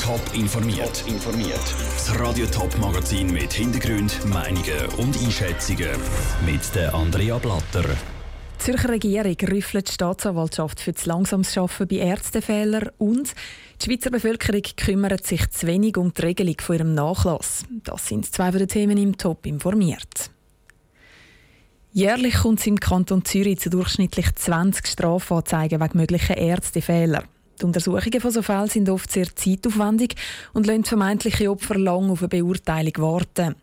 Top informiert. informiert. Das Radio Top Magazin mit Hintergrund, Meinungen und Einschätzungen mit der Andrea Blatter. Die Zürcher Regierung rüffelt die Staatsanwaltschaft für das langsames Arbeiten bei Ärztefehlern und die Schweizer Bevölkerung kümmert sich zu wenig um die Regelung von ihrem Nachlass. Das sind zwei der Themen im Top informiert. Jährlich kommt es im Kanton Zürich zu durchschnittlich 20 Strafanzeigen wegen möglicher Ärztefehler. Die Untersuchungen von so Fällen sind oft sehr zeitaufwendig und lassen vermeintliche Opfer lang auf eine Beurteilung warten.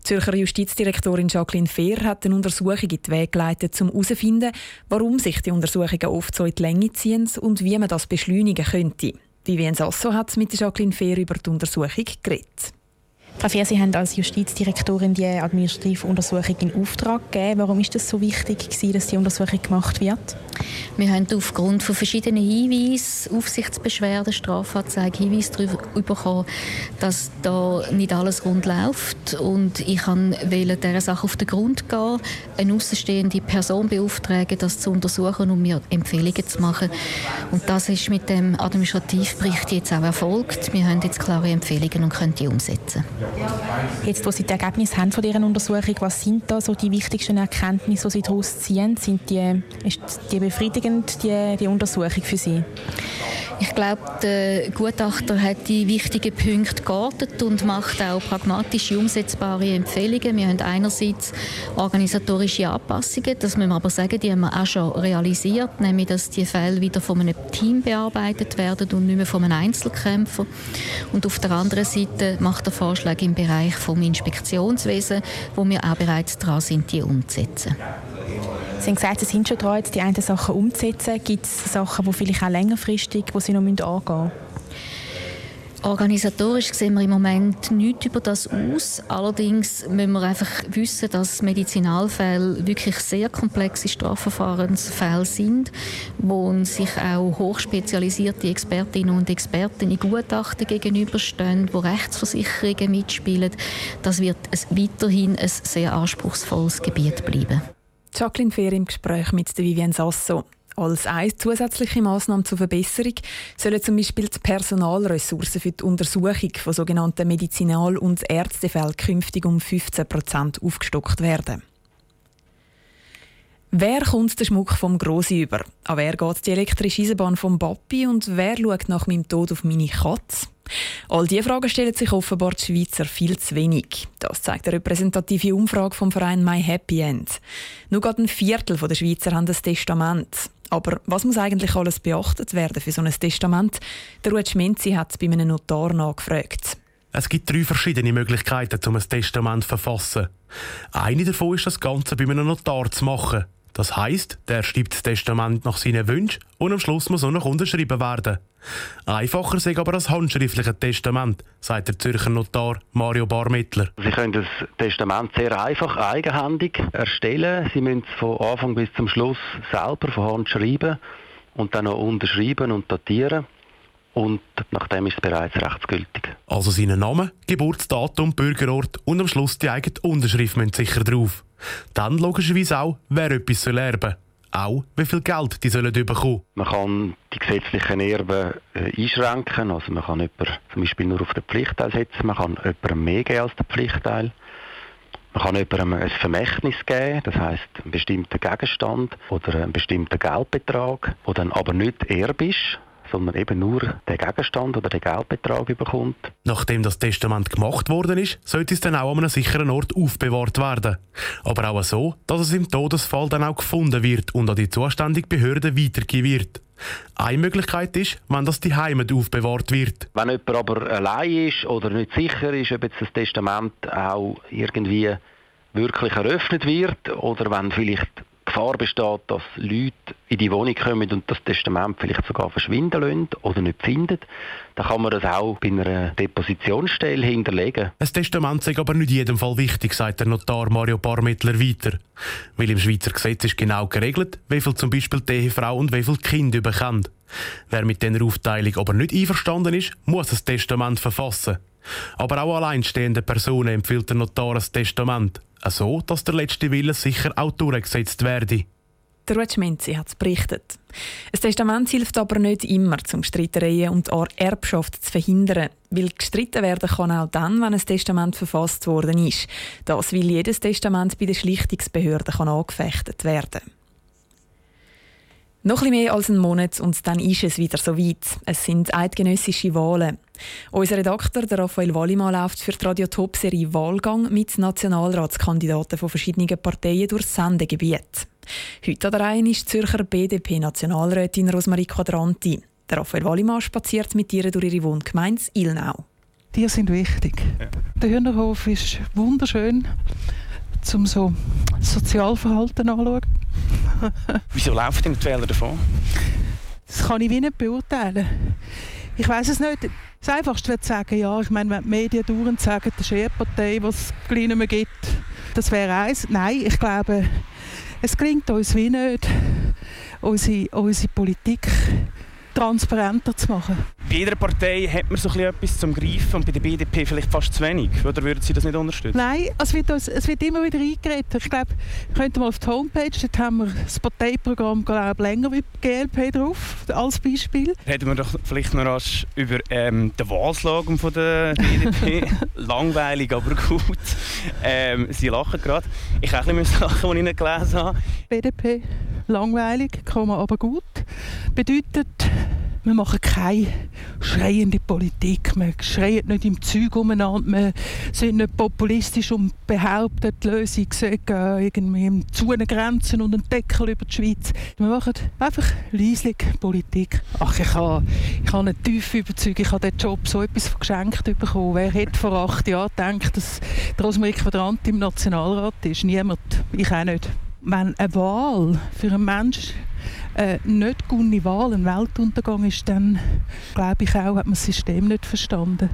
Die Zürcher Justizdirektorin Jacqueline Fehr hat eine Untersuchung in die Wege geleitet, um herauszufinden, warum sich die Untersuchungen oft so in die Länge ziehen und wie man das beschleunigen könnte. Vivian Sasso hat mit Jacqueline Fehr über die Untersuchung geredet. Frau Fehr, Sie haben als Justizdirektorin die administrative Untersuchung in Auftrag gegeben. Warum ist es so wichtig, dass die Untersuchung gemacht wird? Wir haben aufgrund von verschiedenen Hinweisen, Aufsichtsbeschwerden, Strafanzeigen, Hinweise darüber bekommen, dass da nicht alles rund läuft. Und ich wollte dieser Sache auf den Grund gehen, eine außenstehende Person beauftragen, das zu untersuchen und mir Empfehlungen zu machen. Und das ist mit dem Administrativbericht jetzt auch erfolgt. Wir haben jetzt klare Empfehlungen und können die umsetzen. Jetzt, wo Sie die Ergebnisse haben von dieser Untersuchung, was sind da so die wichtigsten Erkenntnisse, die Sie daraus ziehen? Sind die, ist die befriedigend, die, die Untersuchung für Sie? Ich glaube, der Gutachter hat die wichtigen Punkte geortet und macht auch pragmatische, umsetzbare Empfehlungen. Wir haben einerseits organisatorische Anpassungen, das müssen wir aber sagen, die haben wir auch schon realisiert, nämlich dass die Fälle wieder von einem Team bearbeitet werden und nicht mehr von einem Einzelkämpfer. Und auf der anderen Seite macht er Vorschläge im Bereich vom Inspektionswesen, wo wir auch bereits dran sind, die umzusetzen. Sie haben gesagt, Sie sind schon dran, die einen Sachen umzusetzen. Gibt es Sachen, die vielleicht auch längerfristig, die Sie noch angehen müssen? Organisatorisch sehen wir im Moment nichts über das aus. Allerdings müssen wir einfach wissen, dass Medizinalfälle wirklich sehr komplexe Strafverfahrensfälle sind, wo sich auch hochspezialisierte Expertinnen und Experten in Gutachten gegenüberstehen, wo Rechtsversicherungen mitspielen. Das wird weiterhin ein sehr anspruchsvolles Gebiet bleiben. Jacqueline Fehr im Gespräch mit Vivienne Sasso. Als eine zusätzliche Maßnahme zur Verbesserung sollen zum Beispiel die Personalressourcen für die Untersuchung von sogenannten Medizinal- und Ärztefällen künftig um 15 Prozent aufgestockt werden. Wer kommt den Schmuck vom Grossi über? An wer geht die elektrische Eisenbahn vom Papi und wer schaut nach meinem Tod auf meine Katze? All diese Fragen stellen sich offenbar die Schweizer viel zu wenig. Das zeigt eine repräsentative Umfrage vom Verein My Happy End. Nur gerade ein Viertel der Schweizer haben ein Testament. Aber was muss eigentlich alles beachtet werden für so ein Testament? Der Ruud Schmenzi hat bei einem Notar nachgefragt. Es gibt drei verschiedene Möglichkeiten, um ein Testament zu verfassen. Eine davon ist, das Ganze bei einem Notar zu machen. Das heißt, der schreibt das Testament nach seinen Wünschen und am Schluss muss auch noch unterschrieben werden. Einfacher sei aber das handschriftliche Testament, sagt der Zürcher Notar Mario Barmittler. Sie können das Testament sehr einfach eigenhändig erstellen. Sie müssen es von Anfang bis zum Schluss selber von Hand schreiben und dann noch unterschreiben und datieren. Und nachdem ist es bereits rechtsgültig. Also seinen Namen, Geburtsdatum, Bürgerort und am Schluss die eigene Unterschrift müssen sicher drauf. Dann logischerweise auch, wer etwas soll erben auch wie viel Geld die sollen bekommen. Man kann die gesetzlichen Erben äh, einschränken. Also man kann jemanden zum Beispiel nur auf den Pflichtteil setzen, man kann jemandem mehr geben als den Pflichtteil. Man kann jemandem ein Vermächtnis geben, das heißt einen bestimmten Gegenstand oder einen bestimmten Geldbetrag, der dann aber nicht Erb ist, sondern eben nur den Gegenstand oder den Geldbetrag bekommt. Nachdem das Testament gemacht worden ist, sollte es dann auch an einem sicheren Ort aufbewahrt werden. Aber auch so, dass es im Todesfall dann auch gefunden wird und an die zuständige Behörde weitergegeben wird. Eine Möglichkeit ist, wenn das die Heimat aufbewahrt wird. Wenn jemand aber allein ist oder nicht sicher ist, ob jetzt das Testament auch irgendwie wirklich eröffnet wird oder wenn vielleicht Gefahr besteht, dass Leute in die Wohnung kommen und das Testament vielleicht sogar verschwinden lassen oder nicht finden, dann kann man das auch bei einer Depositionsstelle hinterlegen. Ein Testament ist aber nicht in jedem Fall wichtig, sagt der Notar Mario Barmittler weiter. Weil im Schweizer Gesetz ist genau geregelt, wie viel zum Beispiel die Ehefrau und wie viel Kinder bekommt. Wer mit dieser Aufteilung aber nicht einverstanden ist, muss ein Testament verfassen. Aber auch alleinstehende Personen empfiehlt der Notar ein Testament so dass der letzte Wille sicher auch durchgesetzt werde. Der Ruud Schmenzi hat es berichtet. Ein Testament hilft aber nicht immer, um Streitereien und Erbschaft zu verhindern. Weil gestritten werden kann auch dann, wenn ein Testament verfasst worden ist. Das, weil jedes Testament bei der Schlichtungsbehörde kann angefechtet werden kann. Noch ein mehr als einen Monat und dann ist es wieder so weit. Es sind eidgenössische Wahlen. Unser Redakteur der Raphael Wallimann läuft für die Radio Top Serie Wahlgang mit Nationalratskandidaten von verschiedenen Parteien durchs Sendegebiet. Heute an der Reihe ist Zürcher BDP-Nationalrätin Rosmarie Quadranti. Der Raphael Wallimann spaziert mit ihr durch ihre Wohngemeinde Ilnau. Die sind wichtig. Ja. Der Hühnerhof ist wunderschön, zum so Sozialverhalten anzuschauen. Wieso laufen denn die Wähler davon? Das kann ich wie nicht beurteilen. Ich weiß es nicht. Das Einfachste zu sagen, ja, ich meine, wenn die Medien dauernd sagen, das ist eine Partei, die es gleich nicht mehr gibt, das wäre eins. Nein, ich glaube, es gelingt uns wie nicht, unsere, unsere Politik transparenter zu machen. Jeder Partei hat man so etwas zum Greifen und bei der BDP vielleicht fast zu wenig. Oder würden Sie das nicht unterstützen? Nein, es wird, uns, es wird immer wieder eingeredet. Ich glaube, wir könnten mal auf die Homepage, dort haben wir das Parteiprogramm glaube länger wie die GLP drauf, als Beispiel. Reden wir doch vielleicht noch rasch über ähm, den Wahlslogan von der BDP. Langweilig, aber gut. Ähm, Sie lachen gerade. Ich habe ein bisschen lachen, als ich ihn gelesen habe. BDP, langweilig, aber gut, bedeutet wir machen keine schreiende Politik. Wir schreien nicht im Zeug umeinander. Wir sind nicht populistisch und behaupten, die Lösung sei irgendwie im Zonengrenzen und einen Deckel über die Schweiz. Wir machen einfach leislich Politik. Ach, ich habe, ich habe eine tiefe Überzeugung, ich habe den Job so etwas geschenkt bekommen. Wer hätte vor acht Jahren gedacht, dass Rosmarie Quadrant im Nationalrat ist? Niemand. Ich auch nicht. Wenn eine Wahl für einen Menschen äh, nicht gute Wahl, ein Weltuntergang ist, dann glaube ich auch, hat man das System nicht verstanden.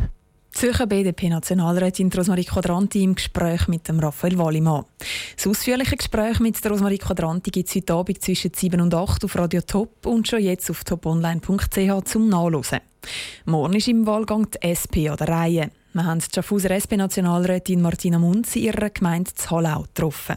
Zürcher BDP-Nationalrätin Rosmarie Quadranti im Gespräch mit dem Raphael Wallimann. Das ausführliche Gespräch mit Rosmarie Quadranti gibt es heute Abend zwischen 7 und 8 auf Radio Top und schon jetzt auf toponline.ch zum Nachlesen. Morgen ist im Wahlgang die SP an der Reihe. Wir haben die Schaffhauser SP-Nationalrätin Martina Munz in ihrer Gemeinde Hallau getroffen.